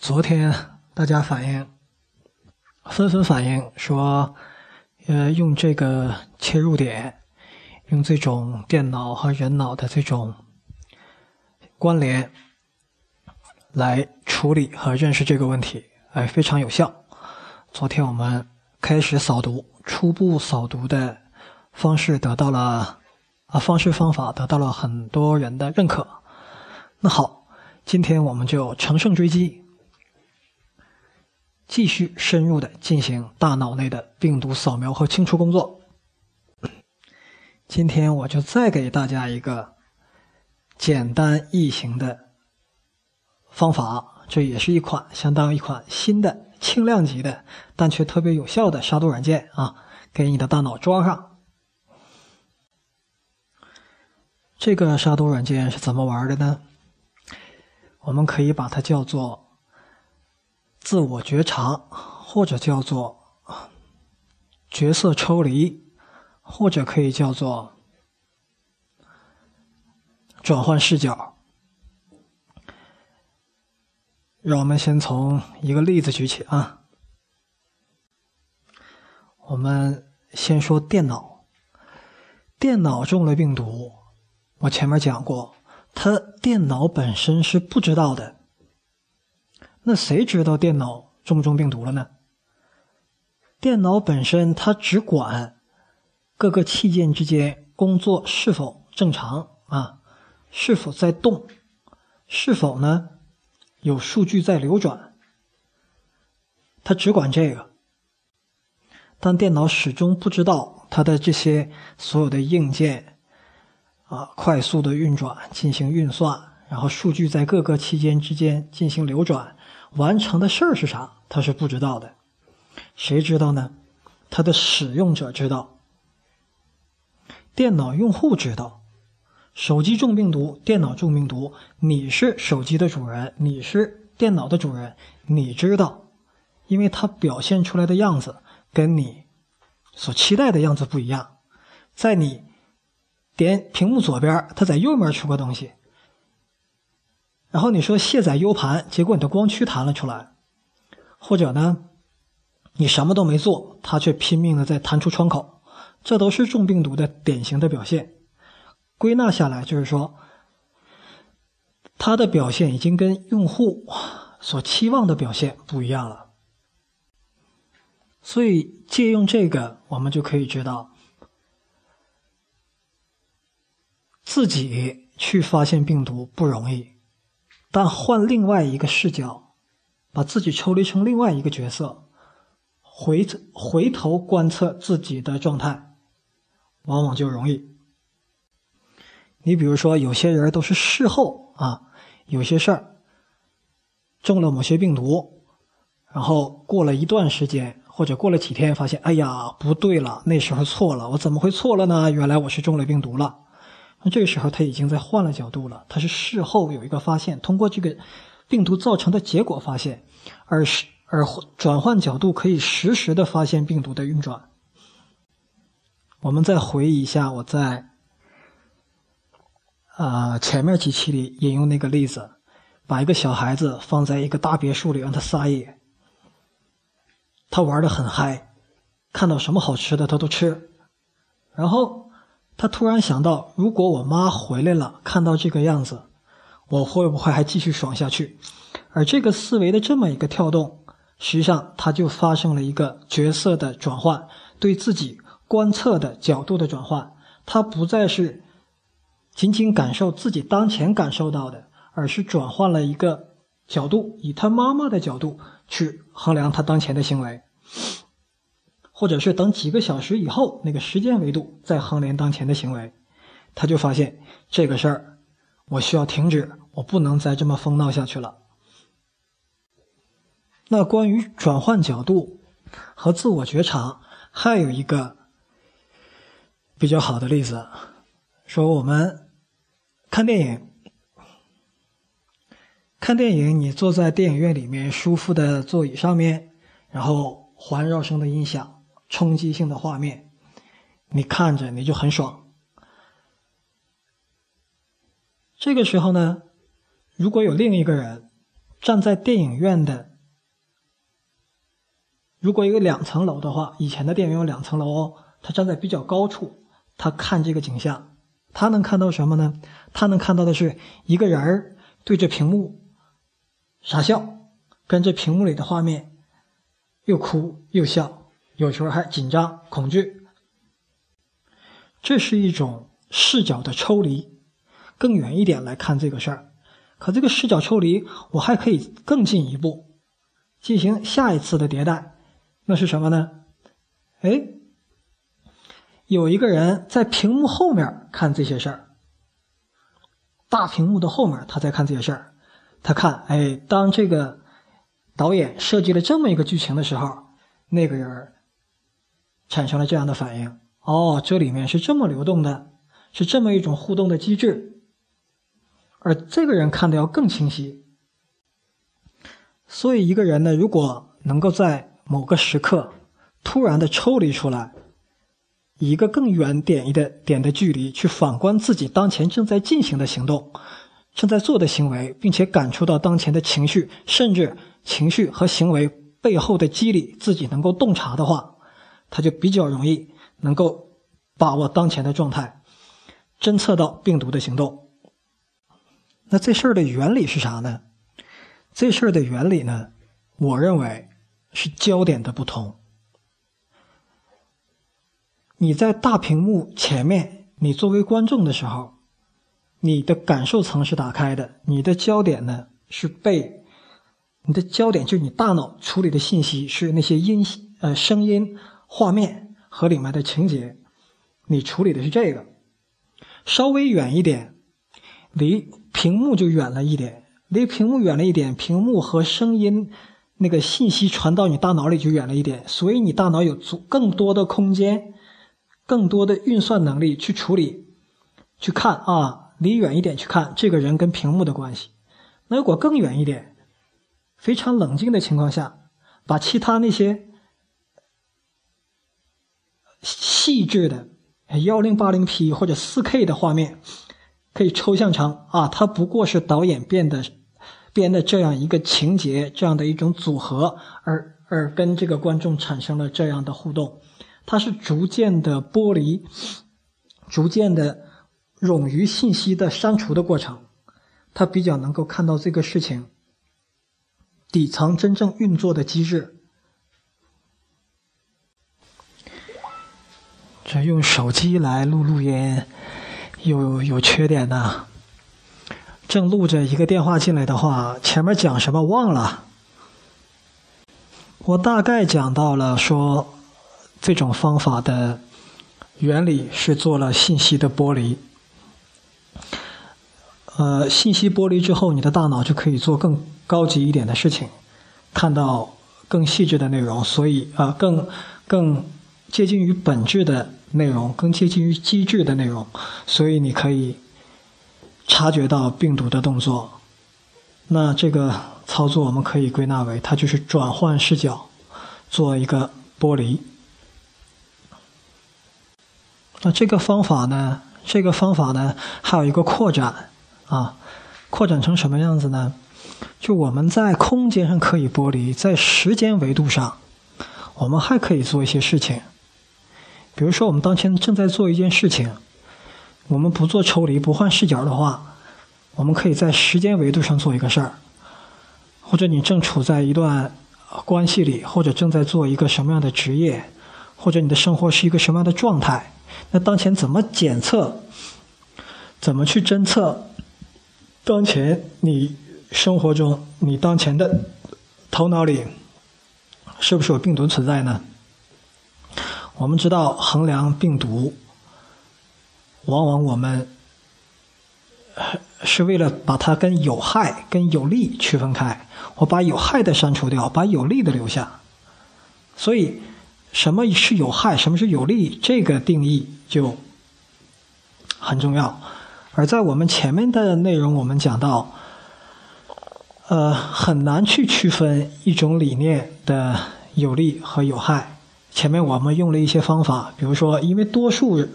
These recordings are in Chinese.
昨天大家反映，纷纷反映说，呃，用这个切入点，用这种电脑和人脑的这种关联来处理和认识这个问题，哎，非常有效。昨天我们开始扫读，初步扫读的方式得到了啊，方式方法得到了很多人的认可。那好，今天我们就乘胜追击。继续深入的进行大脑内的病毒扫描和清除工作。今天我就再给大家一个简单易行的方法，这也是一款相当于一款新的轻量级的，但却特别有效的杀毒软件啊！给你的大脑装上。这个杀毒软件是怎么玩的呢？我们可以把它叫做。自我觉察，或者叫做角色抽离，或者可以叫做转换视角。让我们先从一个例子举起啊。我们先说电脑，电脑中了病毒，我前面讲过，它电脑本身是不知道的。那谁知道电脑中不中病毒了呢？电脑本身它只管各个器件之间工作是否正常啊，是否在动，是否呢有数据在流转，它只管这个。但电脑始终不知道它的这些所有的硬件啊，快速的运转进行运算，然后数据在各个期间之间进行流转。完成的事儿是啥？他是不知道的，谁知道呢？他的使用者知道，电脑用户知道，手机中病毒，电脑中病毒，你是手机的主人，你是电脑的主人，你知道，因为它表现出来的样子跟你所期待的样子不一样，在你点屏幕左边，它在右面出个东西。然后你说卸载 U 盘，结果你的光驱弹了出来，或者呢，你什么都没做，它却拼命的在弹出窗口，这都是中病毒的典型的表现。归纳下来就是说，它的表现已经跟用户所期望的表现不一样了。所以借用这个，我们就可以知道，自己去发现病毒不容易。但换另外一个视角，把自己抽离成另外一个角色，回回头观测自己的状态，往往就容易。你比如说，有些人都是事后啊，有些事儿中了某些病毒，然后过了一段时间或者过了几天，发现哎呀不对了，那时候错了，我怎么会错了呢？原来我是中了病毒了。那这个时候他已经在换了角度了，他是事后有一个发现，通过这个病毒造成的结果发现，而是而转换角度可以实时的发现病毒的运转。我们再回忆一下我在啊前面几期里引用那个例子，把一个小孩子放在一个大别墅里让他撒野，他玩的很嗨，看到什么好吃的他都吃，然后。他突然想到，如果我妈回来了，看到这个样子，我会不会还继续爽下去？而这个思维的这么一个跳动，实际上他就发生了一个角色的转换，对自己观测的角度的转换。他不再是仅仅感受自己当前感受到的，而是转换了一个角度，以他妈妈的角度去衡量他当前的行为。或者是等几个小时以后，那个时间维度再衡量当前的行为，他就发现这个事儿，我需要停止，我不能再这么疯闹下去了。那关于转换角度和自我觉察，还有一个比较好的例子，说我们看电影，看电影，你坐在电影院里面舒服的座椅上面，然后环绕声的音响。冲击性的画面，你看着你就很爽。这个时候呢，如果有另一个人站在电影院的，如果有两层楼的话，以前的电影院有两层楼哦，他站在比较高处，他看这个景象，他能看到什么呢？他能看到的是一个人儿对着屏幕傻笑，跟着屏幕里的画面又哭又笑，有时候还紧张恐惧。这是一种视角的抽离，更远一点来看这个事儿。可这个视角抽离，我还可以更进一步进行下一次的迭代。那是什么呢？哎，有一个人在屏幕后面看这些事儿，大屏幕的后面他在看这些事儿。他看，哎，当这个导演设计了这么一个剧情的时候，那个人产生了这样的反应。哦，这里面是这么流动的，是这么一种互动的机制。而这个人看的要更清晰，所以一个人呢，如果能够在某个时刻突然的抽离出来，以一个更远点一的点的距离去反观自己当前正在进行的行动、正在做的行为，并且感触到当前的情绪，甚至情绪和行为背后的机理，自己能够洞察的话，他就比较容易能够把握当前的状态，侦测到病毒的行动。那这事儿的原理是啥呢？这事儿的原理呢，我认为是焦点的不同。你在大屏幕前面，你作为观众的时候，你的感受层是打开的，你的焦点呢是被你的焦点就是你大脑处理的信息是那些音呃声音、画面和里面的情节，你处理的是这个。稍微远一点，离。屏幕就远了一点，离屏幕远了一点，屏幕和声音那个信息传到你大脑里就远了一点，所以你大脑有足更多的空间，更多的运算能力去处理，去看啊，离远一点去看这个人跟屏幕的关系。那如果更远一点，非常冷静的情况下，把其他那些细致的幺零八零 P 或者四 K 的画面。可以抽象成啊，它不过是导演编的编的这样一个情节，这样的一种组合，而而跟这个观众产生了这样的互动。它是逐渐的剥离，逐渐的冗余信息的删除的过程。它比较能够看到这个事情底层真正运作的机制。这用手机来录录音。有有缺点呐，正录着一个电话进来的话，前面讲什么忘了。我大概讲到了说，这种方法的原理是做了信息的剥离。呃，信息剥离之后，你的大脑就可以做更高级一点的事情，看到更细致的内容，所以啊，更更接近于本质的。内容更接近于机制的内容，所以你可以察觉到病毒的动作。那这个操作我们可以归纳为，它就是转换视角，做一个剥离。那这个方法呢？这个方法呢，还有一个扩展啊，扩展成什么样子呢？就我们在空间上可以剥离，在时间维度上，我们还可以做一些事情。比如说，我们当前正在做一件事情，我们不做抽离、不换视角的话，我们可以在时间维度上做一个事儿；或者你正处在一段关系里，或者正在做一个什么样的职业，或者你的生活是一个什么样的状态，那当前怎么检测？怎么去侦测当前你生活中你当前的头脑里是不是有病毒存在呢？我们知道衡量病毒，往往我们是为了把它跟有害、跟有利区分开。我把有害的删除掉，把有利的留下。所以，什么是有害，什么是有利，这个定义就很重要。而在我们前面的内容，我们讲到，呃，很难去区分一种理念的有利和有害。前面我们用了一些方法，比如说，因为多数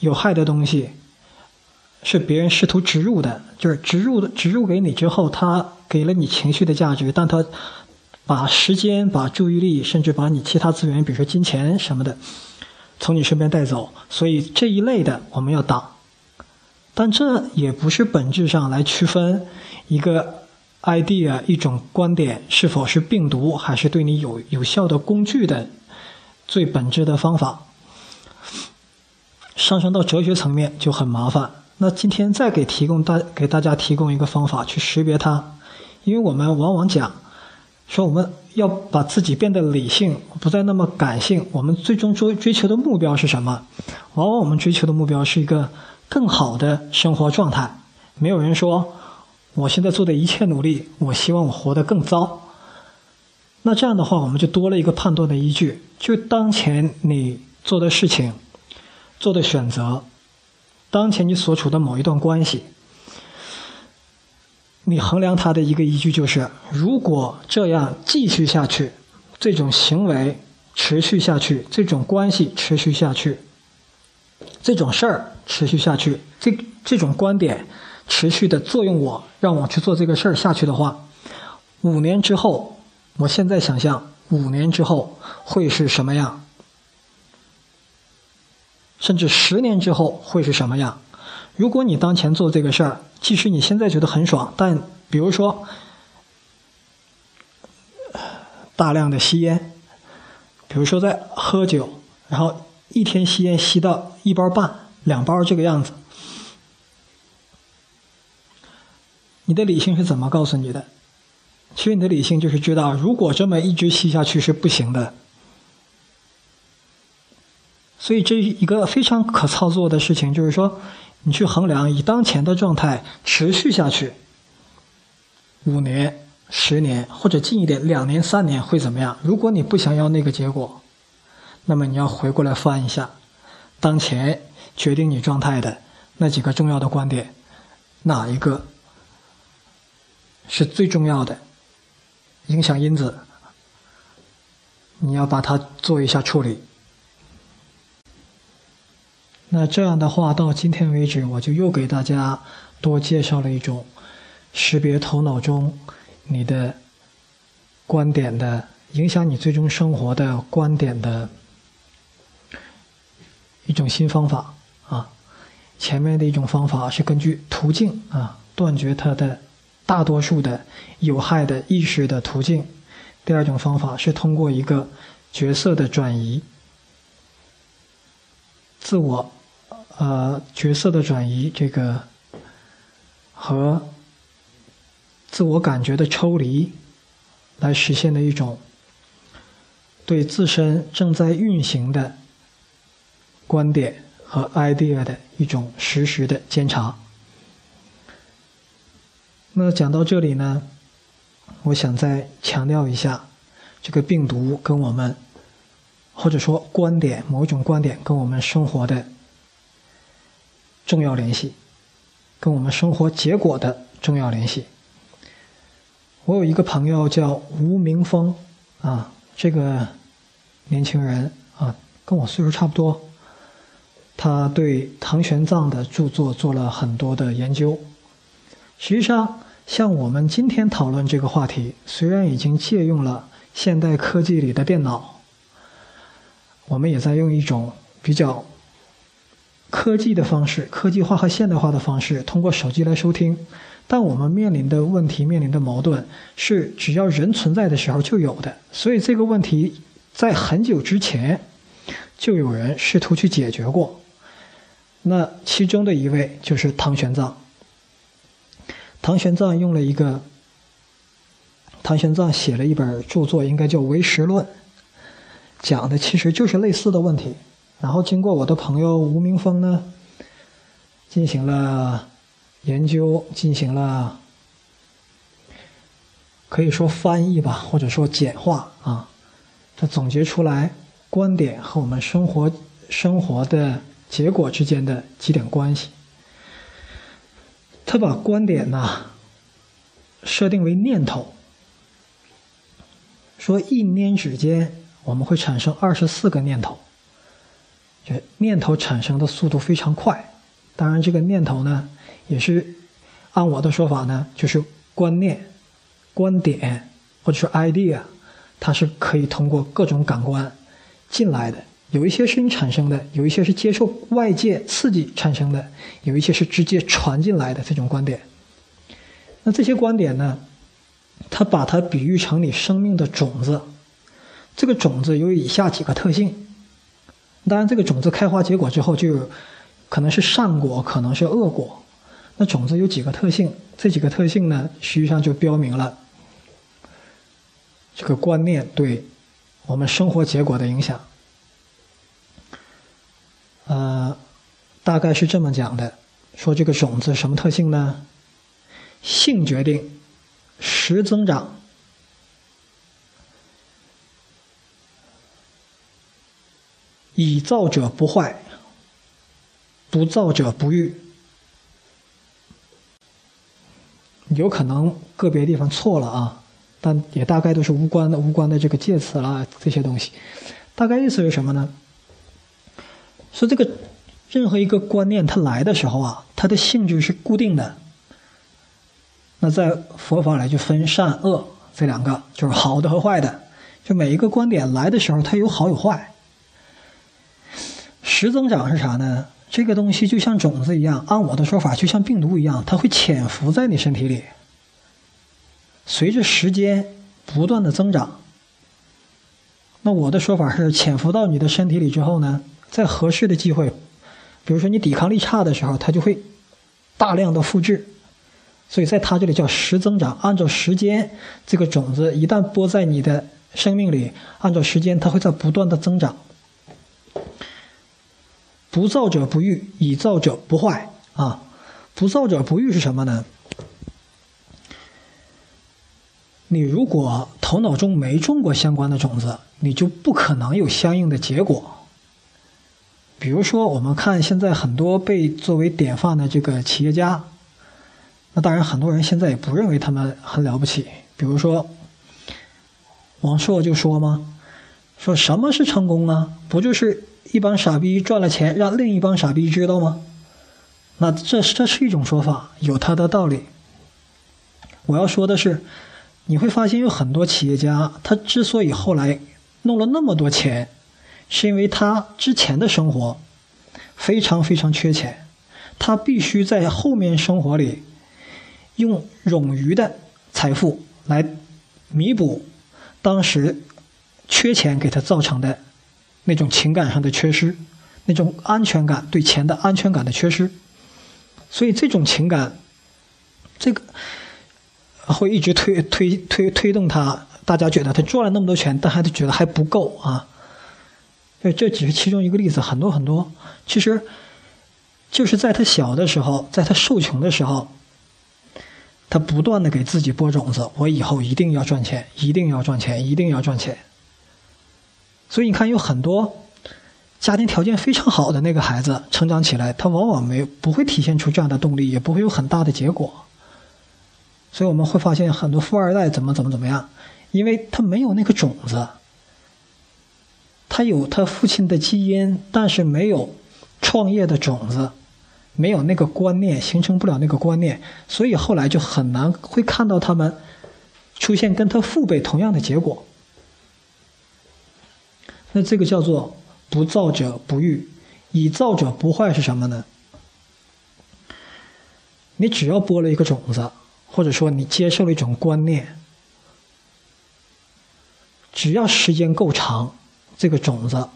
有害的东西，是别人试图植入的，就是植入的植入给你之后，他给了你情绪的价值，但他把时间、把注意力，甚至把你其他资源，比如说金钱什么的，从你身边带走。所以这一类的我们要挡，但这也不是本质上来区分一个 idea 一种观点是否是病毒，还是对你有有效的工具的最本质的方法。上升到哲学层面就很麻烦。那今天再给提供大给大家提供一个方法去识别它，因为我们往往讲说我们要把自己变得理性，不再那么感性。我们最终追追求的目标是什么？往往我们追求的目标是一个更好的生活状态。没有人说我现在做的一切努力，我希望我活得更糟。那这样的话，我们就多了一个判断的依据，就当前你做的事情。做的选择，当前你所处的某一段关系，你衡量它的一个依据就是：如果这样继续下去，这种行为持续下去，这种关系持续下去，这种事儿持续下去，这这种观点持续的作用我，让我去做这个事儿下去的话，五年之后，我现在想象五年之后会是什么样？甚至十年之后会是什么样？如果你当前做这个事儿，即使你现在觉得很爽，但比如说大量的吸烟，比如说在喝酒，然后一天吸烟吸到一包半、两包这个样子，你的理性是怎么告诉你的？其实你的理性就是知道，如果这么一直吸下去是不行的。所以，这一个非常可操作的事情，就是说，你去衡量以当前的状态持续下去，五年、十年或者近一点，两年、三年会怎么样？如果你不想要那个结果，那么你要回过来翻一下，当前决定你状态的那几个重要的观点，哪一个是最重要的影响因子？你要把它做一下处理。那这样的话，到今天为止，我就又给大家多介绍了一种识别头脑中你的观点的影响你最终生活的观点的一种新方法啊。前面的一种方法是根据途径啊断绝它的大多数的有害的意识的途径。第二种方法是通过一个角色的转移，自我。呃，角色的转移，这个和自我感觉的抽离，来实现的一种对自身正在运行的观点和 idea 的一种实时的监察。那讲到这里呢，我想再强调一下，这个病毒跟我们，或者说观点某种观点跟我们生活的。重要联系，跟我们生活结果的重要联系。我有一个朋友叫吴明峰，啊，这个年轻人啊，跟我岁数差不多。他对唐玄奘的著作做了很多的研究。实际上，像我们今天讨论这个话题，虽然已经借用了现代科技里的电脑，我们也在用一种比较。科技的方式，科技化和现代化的方式，通过手机来收听。但我们面临的问题、面临的矛盾，是只要人存在的时候就有的。所以这个问题在很久之前就有人试图去解决过。那其中的一位就是唐玄奘。唐玄奘用了一个，唐玄奘写了一本著作，应该叫《唯识论》，讲的其实就是类似的问题。然后经过我的朋友吴明峰呢，进行了研究，进行了可以说翻译吧，或者说简化啊，他总结出来观点和我们生活生活的结果之间的几点关系。他把观点呢设定为念头，说一念之间我们会产生二十四个念头。念头产生的速度非常快，当然，这个念头呢，也是按我的说法呢，就是观念、观点或者说 idea，它是可以通过各种感官进来的。有一些是你产生的，有一些是接受外界刺激产生的，有一些是直接传进来的这种观点。那这些观点呢，它把它比喻成你生命的种子。这个种子有以下几个特性。当然，这个种子开花结果之后，就可能是善果，可能是恶果。那种子有几个特性？这几个特性呢，实际上就标明了这个观念对我们生活结果的影响。呃，大概是这么讲的：说这个种子什么特性呢？性决定，实增长。以造者不坏，不造者不育。有可能个别地方错了啊，但也大概都是无关的、无关的这个介词啦，这些东西。大概意思是什么呢？说这个任何一个观念它来的时候啊，它的性质是固定的。那在佛法里就分善恶这两个，就是好的和坏的。就每一个观点来的时候，它有好有坏。实增长是啥呢？这个东西就像种子一样，按我的说法，就像病毒一样，它会潜伏在你身体里，随着时间不断的增长。那我的说法是，潜伏到你的身体里之后呢，在合适的机会，比如说你抵抗力差的时候，它就会大量的复制。所以在它这里叫时增长，按照时间，这个种子一旦播在你的生命里，按照时间，它会在不断的增长。不造者不育，以造者不坏啊！不造者不育是什么呢？你如果头脑中没种过相关的种子，你就不可能有相应的结果。比如说，我们看现在很多被作为典范的这个企业家，那当然很多人现在也不认为他们很了不起。比如说，王朔就说吗？说什么是成功啊？不就是？一帮傻逼赚了钱，让另一帮傻逼知道吗？那这这是一种说法，有它的道理。我要说的是，你会发现有很多企业家，他之所以后来弄了那么多钱，是因为他之前的生活非常非常缺钱，他必须在后面生活里用冗余的财富来弥补当时缺钱给他造成的。那种情感上的缺失，那种安全感对钱的安全感的缺失，所以这种情感，这个会一直推推推推动他。大家觉得他赚了那么多钱，但还觉得还不够啊。对，这只是其中一个例子，很多很多。其实，就是在他小的时候，在他受穷的时候，他不断的给自己播种子：我以后一定要赚钱，一定要赚钱，一定要赚钱。所以你看，有很多家庭条件非常好的那个孩子成长起来，他往往没不会体现出这样的动力，也不会有很大的结果。所以我们会发现很多富二代怎么怎么怎么样，因为他没有那个种子，他有他父亲的基因，但是没有创业的种子，没有那个观念，形成不了那个观念，所以后来就很难会看到他们出现跟他父辈同样的结果。那这个叫做不造者不育，以造者不坏是什么呢？你只要播了一个种子，或者说你接受了一种观念，只要时间够长，这个种子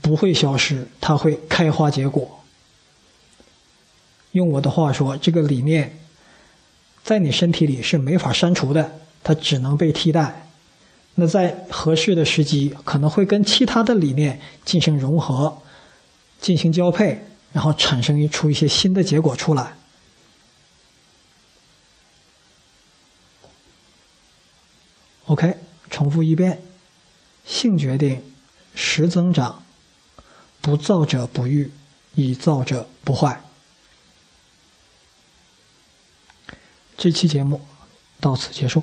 不会消失，它会开花结果。用我的话说，这个理念在你身体里是没法删除的，它只能被替代。那在合适的时机，可能会跟其他的理念进行融合、进行交配，然后产生一出一些新的结果出来。OK，重复一遍：性决定，实增长，不造者不欲，以造者不坏。这期节目到此结束。